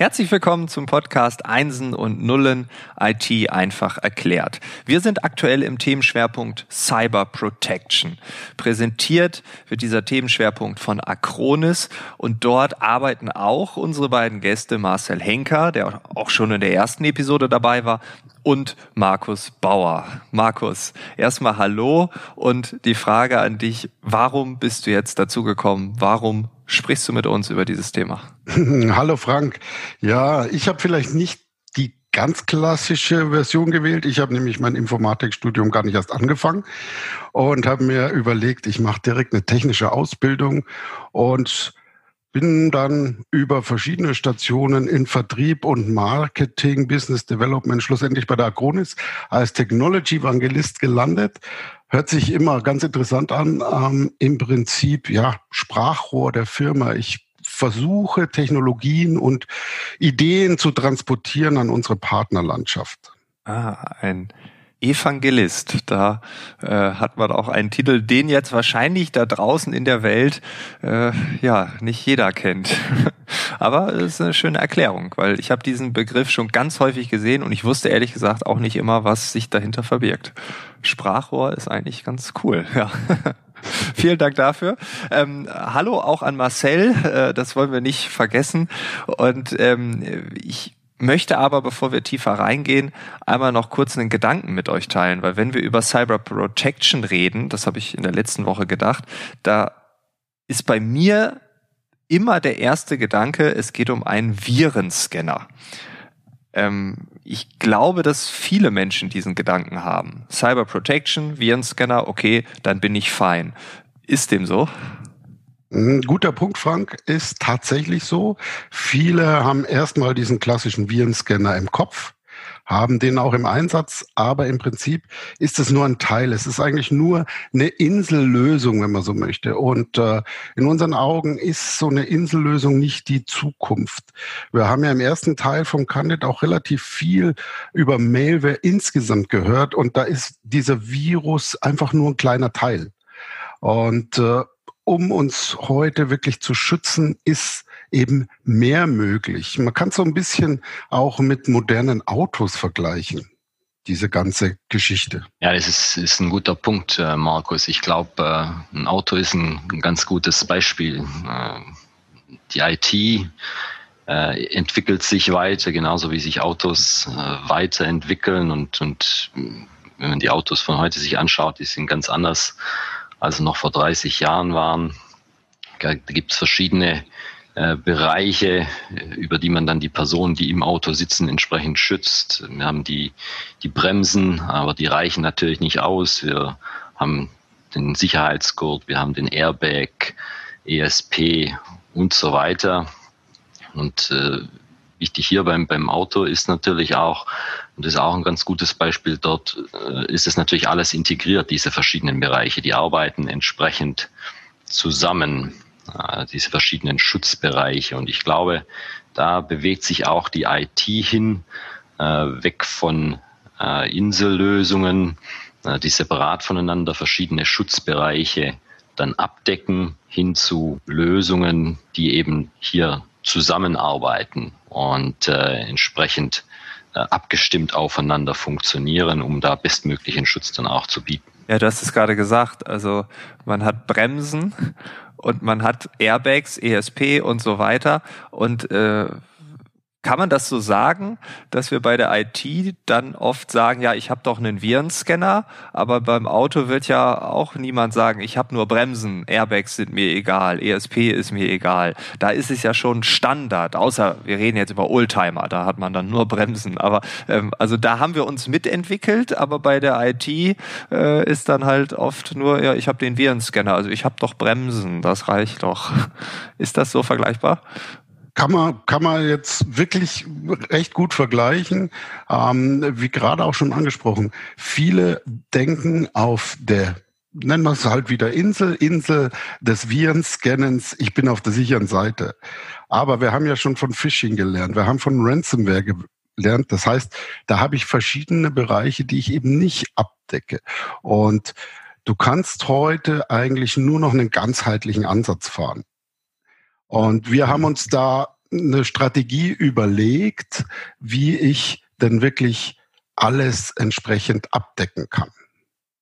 Herzlich willkommen zum Podcast Einsen und Nullen IT einfach erklärt. Wir sind aktuell im Themenschwerpunkt Cyber Protection. Präsentiert wird dieser Themenschwerpunkt von Acronis und dort arbeiten auch unsere beiden Gäste Marcel Henker, der auch schon in der ersten Episode dabei war, und Markus Bauer. Markus, erstmal Hallo und die Frage an dich, warum bist du jetzt dazu gekommen? Warum sprichst du mit uns über dieses Thema? Hallo Frank. Ja, ich habe vielleicht nicht die ganz klassische Version gewählt. Ich habe nämlich mein Informatikstudium gar nicht erst angefangen und habe mir überlegt, ich mache direkt eine technische Ausbildung und bin dann über verschiedene Stationen in Vertrieb und Marketing, Business Development, schlussendlich bei der Acronis als Technology Evangelist gelandet Hört sich immer ganz interessant an. Ähm, Im Prinzip, ja, Sprachrohr der Firma. Ich versuche Technologien und Ideen zu transportieren an unsere Partnerlandschaft. Ah, ein Evangelist. Da äh, hat man auch einen Titel, den jetzt wahrscheinlich da draußen in der Welt äh, ja nicht jeder kennt. Aber es ist eine schöne Erklärung, weil ich habe diesen Begriff schon ganz häufig gesehen und ich wusste ehrlich gesagt auch nicht immer, was sich dahinter verbirgt. Sprachrohr ist eigentlich ganz cool. Ja. Vielen Dank dafür. Ähm, hallo auch an Marcel, äh, das wollen wir nicht vergessen. Und ähm, ich möchte aber, bevor wir tiefer reingehen, einmal noch kurz einen Gedanken mit euch teilen, weil wenn wir über Cyber Protection reden, das habe ich in der letzten Woche gedacht, da ist bei mir immer der erste Gedanke, es geht um einen Virenscanner. Ähm, ich glaube, dass viele Menschen diesen Gedanken haben. Cyber Protection, Virenscanner, okay, dann bin ich fein. Ist dem so? Ein guter Punkt, Frank, ist tatsächlich so. Viele haben erstmal diesen klassischen Virenscanner im Kopf, haben den auch im Einsatz, aber im Prinzip ist es nur ein Teil. Es ist eigentlich nur eine Insellösung, wenn man so möchte. Und äh, in unseren Augen ist so eine Insellösung nicht die Zukunft. Wir haben ja im ersten Teil vom Candid auch relativ viel über Malware insgesamt gehört und da ist dieser Virus einfach nur ein kleiner Teil. Und äh, um uns heute wirklich zu schützen, ist eben mehr möglich. Man kann so ein bisschen auch mit modernen Autos vergleichen diese ganze Geschichte. Ja, das ist, ist ein guter Punkt, äh, Markus. Ich glaube, äh, ein Auto ist ein, ein, ganz gutes Beispiel. Äh, die IT entwickelt sich weiter, genauso wie sich Autos weiterentwickeln und, und wenn man die Autos von heute sich anschaut, die sind ganz anders also noch vor 30 Jahren waren. Da gibt es verschiedene äh, Bereiche, äh, über die man dann die Personen, die im Auto sitzen, entsprechend schützt. Wir haben die, die Bremsen, aber die reichen natürlich nicht aus. Wir haben den Sicherheitsgurt, wir haben den Airbag, ESP und so weiter. Und äh, wichtig hier beim, beim Auto ist natürlich auch, und das ist auch ein ganz gutes Beispiel, dort äh, ist es natürlich alles integriert, diese verschiedenen Bereiche, die arbeiten entsprechend zusammen, äh, diese verschiedenen Schutzbereiche. Und ich glaube, da bewegt sich auch die IT hin, äh, weg von Insellösungen, die separat voneinander verschiedene Schutzbereiche dann abdecken, hin zu Lösungen, die eben hier zusammenarbeiten und entsprechend abgestimmt aufeinander funktionieren, um da bestmöglichen Schutz dann auch zu bieten. Ja, du hast es gerade gesagt. Also man hat Bremsen und man hat Airbags, ESP und so weiter. Und äh, kann man das so sagen, dass wir bei der IT dann oft sagen, ja, ich habe doch einen Virenscanner, aber beim Auto wird ja auch niemand sagen, ich habe nur Bremsen, Airbags sind mir egal, ESP ist mir egal. Da ist es ja schon Standard, außer wir reden jetzt über Oldtimer, da hat man dann nur Bremsen. Aber ähm, also da haben wir uns mitentwickelt, aber bei der IT äh, ist dann halt oft nur, ja, ich habe den Virenscanner, also ich habe doch Bremsen, das reicht doch. Ist das so vergleichbar? Kann man, kann man jetzt wirklich recht gut vergleichen. Ähm, wie gerade auch schon angesprochen, viele denken auf der nennen wir es halt wieder Insel, Insel des Virenscannens, ich bin auf der sicheren Seite. Aber wir haben ja schon von Phishing gelernt, wir haben von Ransomware gelernt. Das heißt, da habe ich verschiedene Bereiche, die ich eben nicht abdecke. Und du kannst heute eigentlich nur noch einen ganzheitlichen Ansatz fahren. Und wir haben uns da eine Strategie überlegt, wie ich denn wirklich alles entsprechend abdecken kann.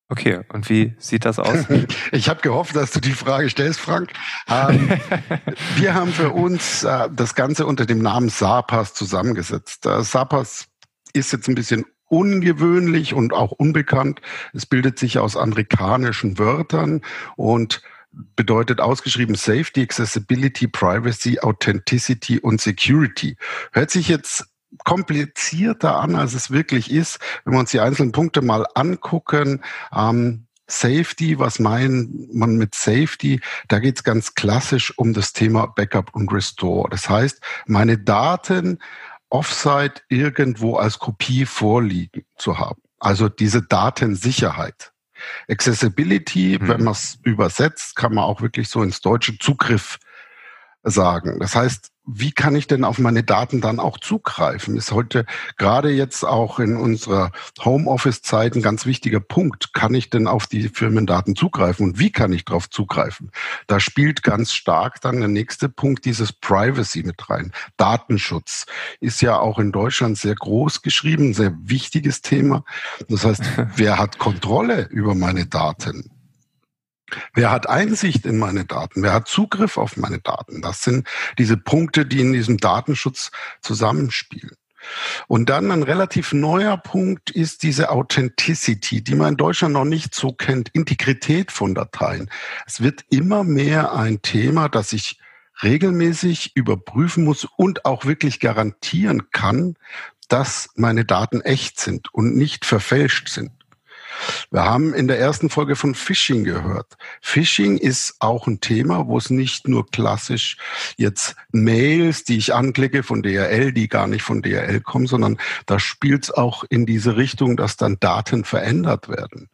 Okay, und wie sieht das aus? ich habe gehofft, dass du die Frage stellst, Frank. Ähm, wir haben für uns äh, das Ganze unter dem Namen SAPAS zusammengesetzt. Äh, SAPAS ist jetzt ein bisschen ungewöhnlich und auch unbekannt. Es bildet sich aus amerikanischen Wörtern und bedeutet ausgeschrieben Safety, Accessibility, Privacy, Authenticity und Security. Hört sich jetzt komplizierter an, als es wirklich ist. Wenn wir uns die einzelnen Punkte mal angucken, ähm, Safety, was meint man mit Safety? Da geht es ganz klassisch um das Thema Backup und Restore. Das heißt, meine Daten offsite irgendwo als Kopie vorliegen zu haben. Also diese Datensicherheit. Accessibility, mhm. wenn man es übersetzt, kann man auch wirklich so ins deutsche Zugriff sagen. Das heißt, wie kann ich denn auf meine Daten dann auch zugreifen? Ist heute gerade jetzt auch in unserer Homeoffice-Zeit ein ganz wichtiger Punkt. Kann ich denn auf die Firmendaten zugreifen und wie kann ich darauf zugreifen? Da spielt ganz stark dann der nächste Punkt dieses Privacy mit rein. Datenschutz ist ja auch in Deutschland sehr groß geschrieben, sehr wichtiges Thema. Das heißt, wer hat Kontrolle über meine Daten? Wer hat Einsicht in meine Daten? Wer hat Zugriff auf meine Daten? Das sind diese Punkte, die in diesem Datenschutz zusammenspielen. Und dann ein relativ neuer Punkt ist diese Authenticity, die man in Deutschland noch nicht so kennt, Integrität von Dateien. Es wird immer mehr ein Thema, das ich regelmäßig überprüfen muss und auch wirklich garantieren kann, dass meine Daten echt sind und nicht verfälscht sind. Wir haben in der ersten Folge von Phishing gehört. Phishing ist auch ein Thema, wo es nicht nur klassisch jetzt Mails, die ich anklicke von DRL, die gar nicht von DRL kommen, sondern da spielt es auch in diese Richtung, dass dann Daten verändert werden.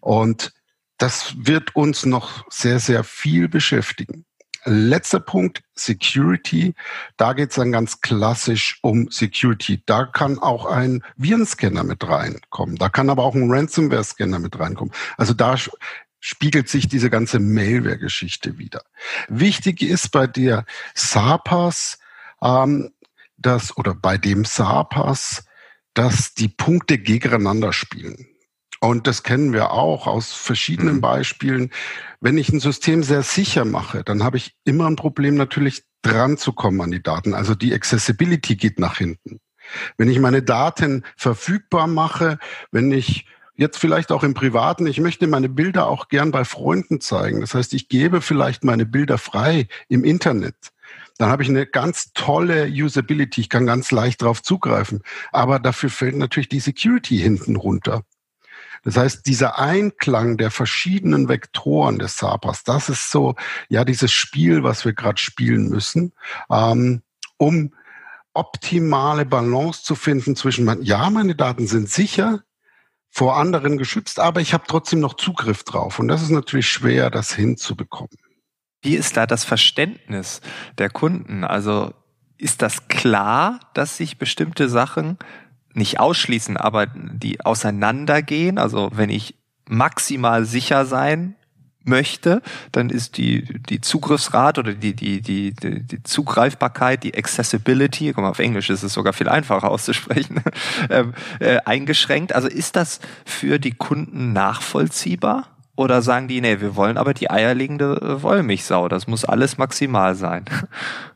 Und das wird uns noch sehr, sehr viel beschäftigen. Letzter Punkt, Security. Da geht es dann ganz klassisch um Security. Da kann auch ein Virenscanner mit reinkommen. Da kann aber auch ein Ransomware-Scanner mit reinkommen. Also da spiegelt sich diese ganze Malware-Geschichte wieder. Wichtig ist bei der SAPAS, ähm, dass, oder bei dem SAPAS, dass die Punkte gegeneinander spielen. Und das kennen wir auch aus verschiedenen mhm. Beispielen. Wenn ich ein System sehr sicher mache, dann habe ich immer ein Problem, natürlich dran zu kommen an die Daten. Also die Accessibility geht nach hinten. Wenn ich meine Daten verfügbar mache, wenn ich jetzt vielleicht auch im Privaten, ich möchte meine Bilder auch gern bei Freunden zeigen. Das heißt, ich gebe vielleicht meine Bilder frei im Internet. Dann habe ich eine ganz tolle Usability. Ich kann ganz leicht darauf zugreifen. Aber dafür fällt natürlich die Security hinten runter. Das heißt, dieser Einklang der verschiedenen Vektoren des SAPAS, das ist so, ja, dieses Spiel, was wir gerade spielen müssen, ähm, um optimale Balance zu finden zwischen, ja, meine Daten sind sicher, vor anderen geschützt, aber ich habe trotzdem noch Zugriff drauf. Und das ist natürlich schwer, das hinzubekommen. Wie ist da das Verständnis der Kunden? Also ist das klar, dass sich bestimmte Sachen nicht ausschließen, aber die auseinandergehen. Also wenn ich maximal sicher sein möchte, dann ist die, die Zugriffsrate oder die, die, die, die Zugreifbarkeit, die Accessibility, guck mal, auf Englisch ist es sogar viel einfacher auszusprechen, ähm, äh, eingeschränkt. Also ist das für die Kunden nachvollziehbar? Oder sagen die, nee, wir wollen aber die eierlegende Wollmilchsau, das muss alles maximal sein?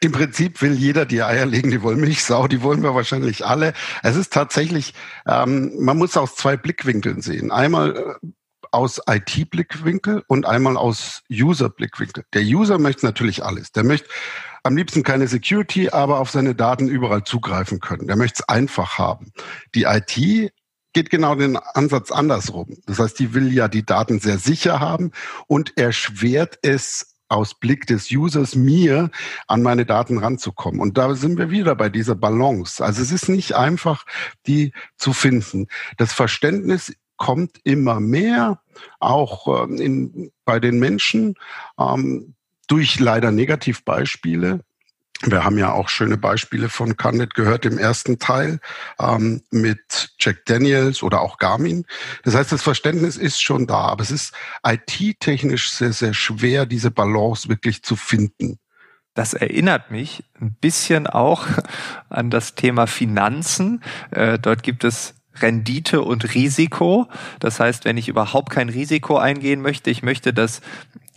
Im Prinzip will jeder die eierlegende Wollmilchsau, die wollen wir wahrscheinlich alle. Es ist tatsächlich, ähm, man muss aus zwei Blickwinkeln sehen. Einmal äh, aus IT-Blickwinkel und einmal aus User-Blickwinkel. Der User möchte natürlich alles. Der möchte am liebsten keine Security, aber auf seine Daten überall zugreifen können. Der möchte es einfach haben. Die IT geht genau den Ansatz andersrum. Das heißt, die will ja die Daten sehr sicher haben und erschwert es aus Blick des Users mir an meine Daten ranzukommen. Und da sind wir wieder bei dieser Balance. Also es ist nicht einfach, die zu finden. Das Verständnis kommt immer mehr, auch ähm, in, bei den Menschen, ähm, durch leider Negativbeispiele, Wir haben ja auch schöne Beispiele von Canet gehört im ersten Teil ähm, mit Jack Daniels oder auch Garmin. Das heißt, das Verständnis ist schon da, aber es ist IT-technisch sehr, sehr schwer, diese Balance wirklich zu finden. Das erinnert mich ein bisschen auch an das Thema Finanzen. Äh, dort gibt es Rendite und Risiko. Das heißt, wenn ich überhaupt kein Risiko eingehen möchte, ich möchte, dass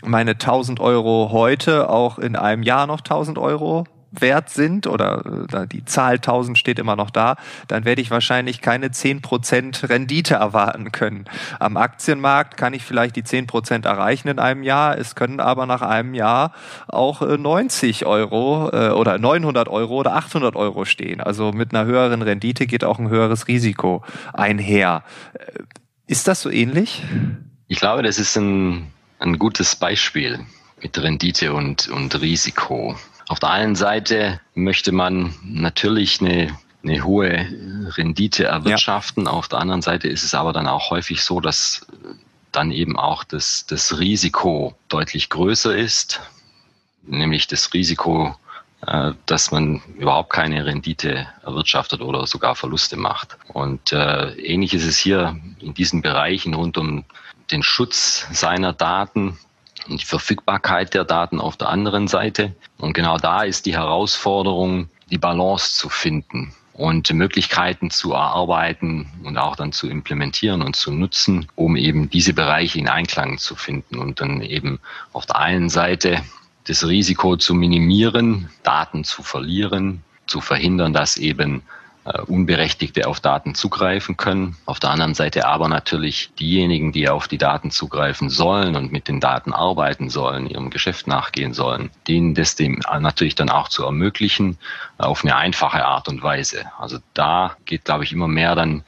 meine 1000 Euro heute auch in einem Jahr noch 1000 Euro wert sind oder äh, die Zahl 1000 steht immer noch da, dann werde ich wahrscheinlich keine 10% Rendite erwarten können. Am Aktienmarkt kann ich vielleicht die 10% erreichen in einem Jahr, es können aber nach einem Jahr auch 90 äh, Euro äh, oder 900 Euro oder 800 Euro stehen. Also mit einer höheren Rendite geht auch ein höheres Risiko einher. Ist das so ähnlich? Ich glaube, das ist ein, ein gutes Beispiel mit Rendite und, und Risiko. Auf der einen Seite möchte man natürlich eine, eine hohe Rendite erwirtschaften. Ja. Auf der anderen Seite ist es aber dann auch häufig so, dass dann eben auch das, das Risiko deutlich größer ist, nämlich das Risiko, dass man überhaupt keine Rendite erwirtschaftet oder sogar Verluste macht. Und äh, ähnlich ist es hier in diesen Bereichen rund um den Schutz seiner Daten und die Verfügbarkeit der Daten auf der anderen Seite. Und genau da ist die Herausforderung, die Balance zu finden und Möglichkeiten zu erarbeiten und auch dann zu implementieren und zu nutzen, um eben diese Bereiche in Einklang zu finden und dann eben auf der einen Seite das Risiko zu minimieren, Daten zu verlieren, zu verhindern, dass eben äh, Unberechtigte auf Daten zugreifen können. Auf der anderen Seite aber natürlich diejenigen, die auf die Daten zugreifen sollen und mit den Daten arbeiten sollen, ihrem Geschäft nachgehen sollen, denen das dem natürlich dann auch zu ermöglichen auf eine einfache Art und Weise. Also da geht, glaube ich, immer mehr dann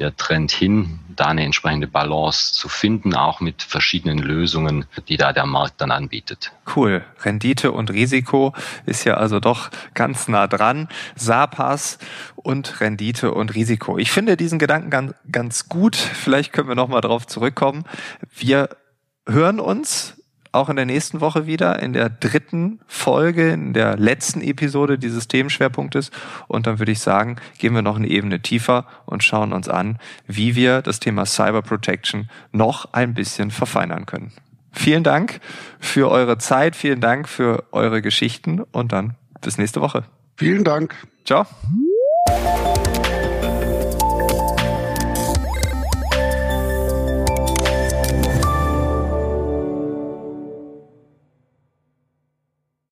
der Trend hin, da eine entsprechende Balance zu finden, auch mit verschiedenen Lösungen, die da der Markt dann anbietet. Cool. Rendite und Risiko ist ja also doch ganz nah dran. SAPAS und Rendite und Risiko. Ich finde diesen Gedanken ganz, ganz gut. Vielleicht können wir nochmal drauf zurückkommen. Wir hören uns auch in der nächsten Woche wieder, in der dritten Folge, in der letzten Episode dieses Themenschwerpunktes. Und dann würde ich sagen, gehen wir noch eine Ebene tiefer und schauen uns an, wie wir das Thema Cyber Protection noch ein bisschen verfeinern können. Vielen Dank für eure Zeit, vielen Dank für eure Geschichten und dann bis nächste Woche. Vielen Dank. Ciao.